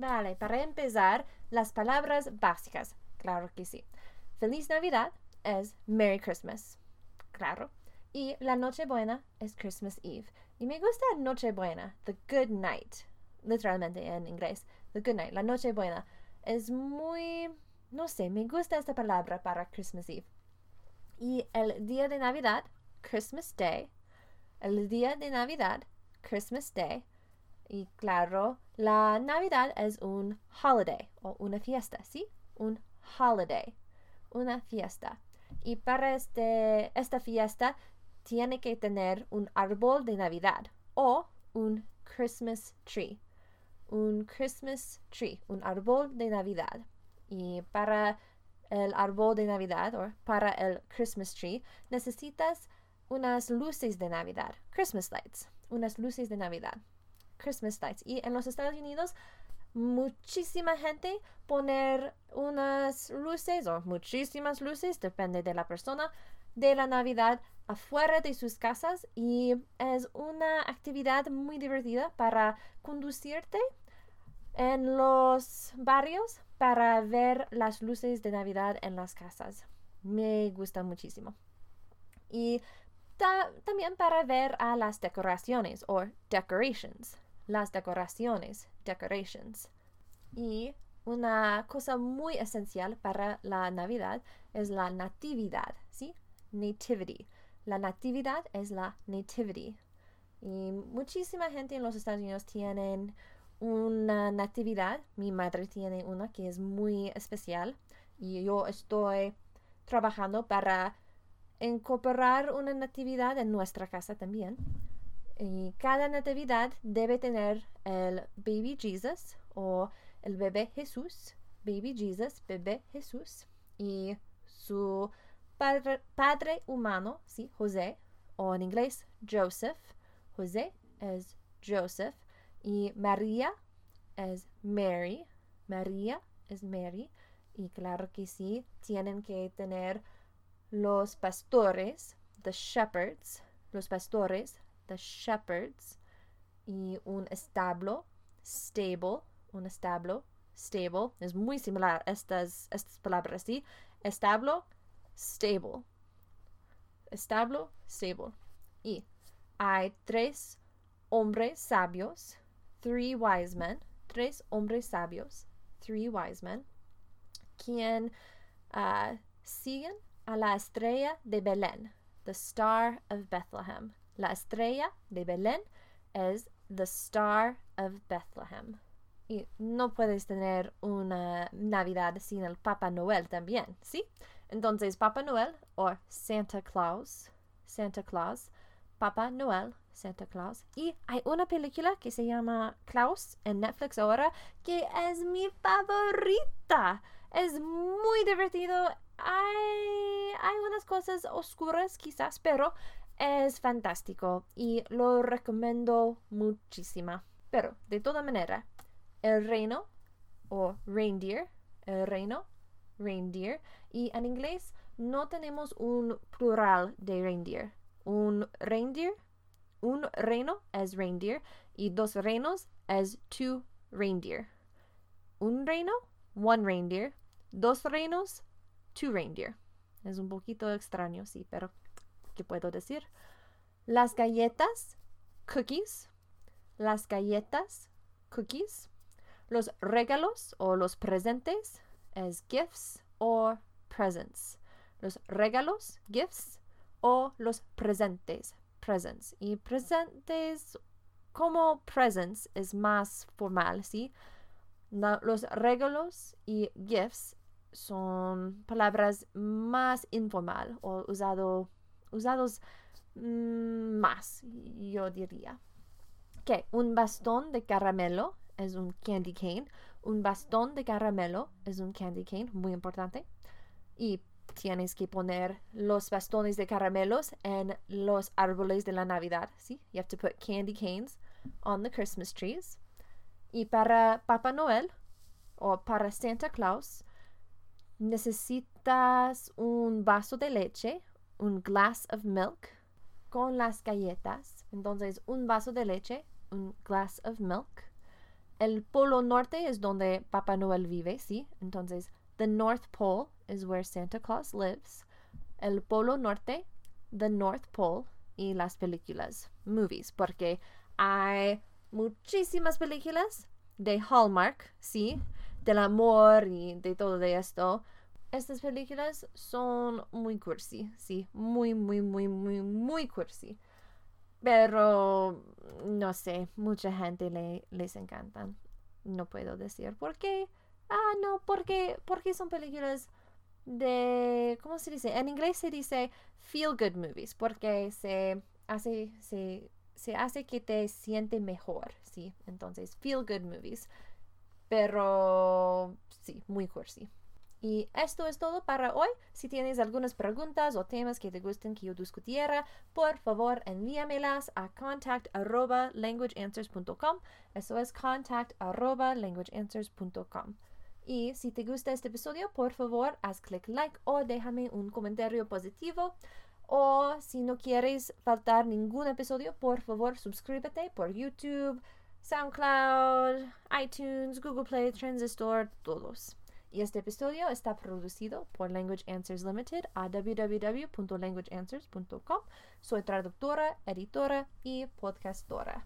Vale, para empezar, las palabras básicas. Claro que sí. Feliz Navidad es Merry Christmas. Claro. Y la Nochebuena es Christmas Eve. Y me gusta Nochebuena, the good night. Literalmente en inglés. The good night, la Nochebuena. Es muy, no sé, me gusta esta palabra para Christmas Eve. Y el día de Navidad, Christmas Day. El día de Navidad, Christmas Day. Y claro, la Navidad es un holiday o una fiesta, ¿sí? Un holiday, una fiesta. Y para este, esta fiesta tiene que tener un árbol de Navidad o un Christmas tree. Un Christmas tree, un árbol de Navidad. Y para el árbol de Navidad o para el Christmas tree necesitas unas luces de Navidad, Christmas lights, unas luces de Navidad, Christmas lights. Y en los Estados Unidos muchísima gente poner unas luces o muchísimas luces, depende de la persona, de la Navidad afuera de sus casas y es una actividad muy divertida para conducirte en los barrios para ver las luces de Navidad en las casas. Me gusta muchísimo. Y también para ver a las decoraciones o decorations. Las decoraciones, decorations. Y una cosa muy esencial para la Navidad es la natividad, ¿sí? Nativity. La natividad es la nativity. Y muchísima gente en los Estados Unidos tienen una natividad. Mi madre tiene una que es muy especial y yo estoy trabajando para incorporar una natividad en nuestra casa también. Y cada natividad debe tener el baby Jesus o el bebé Jesús, baby Jesus, bebé Jesús y su padre, padre humano, sí, José, o en inglés Joseph. José es Joseph y María es Mary. María es Mary. Y claro que sí, tienen que tener los pastores, the shepherds, los pastores, the shepherds, y un establo, stable, un establo, stable, es muy similar estas, estas palabras, ¿sí? Establo, stable. Establo, stable. Y hay tres hombres sabios three wise men, tres hombres sabios, three wise men, quien uh, siguen a la estrella de Belén, the star of Bethlehem. La estrella de Belén es the star of Bethlehem. Y no puedes tener una Navidad sin el Papa Noel también, ¿sí? Entonces, Papa Noel o Santa Claus, Santa Claus, Papa Noel Santa Claus. Y hay una película que se llama Klaus en Netflix ahora que es mi favorita. Es muy divertido. Hay, hay unas cosas oscuras quizás, pero es fantástico y lo recomiendo muchísimo. Pero de toda manera, el reino o reindeer, el reino, reindeer, y en inglés no tenemos un plural de reindeer. Un reindeer un reino es reindeer y dos reinos es two reindeer. Un reino, one reindeer. Dos reinos, two reindeer. Es un poquito extraño, sí, pero ¿qué puedo decir? Las galletas, cookies. Las galletas, cookies. Los regalos o los presentes es gifts or presents. Los regalos, gifts o los presentes, presents. Y presentes como presents es más formal, ¿sí? los regalos y gifts son palabras más informal o usado, usados mm, más, yo diría. Que un bastón de caramelo es un candy cane. Un bastón de caramelo es un candy cane, muy importante. Y tienes que poner los bastones de caramelos en los árboles de la Navidad, ¿sí? You have to put candy canes on the Christmas trees. Y para Papá Noel o para Santa Claus necesitas un vaso de leche, un glass of milk con las galletas. Entonces, un vaso de leche, un glass of milk El Polo Norte es donde Papá Noel vive, ¿sí? Entonces, the North Pole is where Santa Claus lives. El Polo Norte, the North Pole y las películas, movies, porque hay muchísimas películas de Hallmark, ¿sí? Del amor y de todo de esto. Estas películas son muy cursi, sí, muy, muy, muy, muy, muy cursi. Pero, no sé, mucha gente le, les encantan. No puedo decir por qué. Ah, no, porque, porque son películas de, ¿cómo se dice? En inglés se dice feel good movies, porque se hace, se, se hace que te siente mejor, ¿sí? Entonces, feel good movies. Pero, sí, muy cursi. Y esto es todo para hoy. Si tienes algunas preguntas o temas que te gusten que yo discutiera, por favor envíamelas a contact@languageanswers.com. Eso es contact@languageanswers.com. Y si te gusta este episodio, por favor, haz clic like o déjame un comentario positivo. O si no quieres faltar ningún episodio, por favor, suscríbete por YouTube, SoundCloud, iTunes, Google Play, Transistor, todos. Y este episodio está producido por Language Answers Limited a www.languageanswers.com. Soy traductora, editora y podcastora.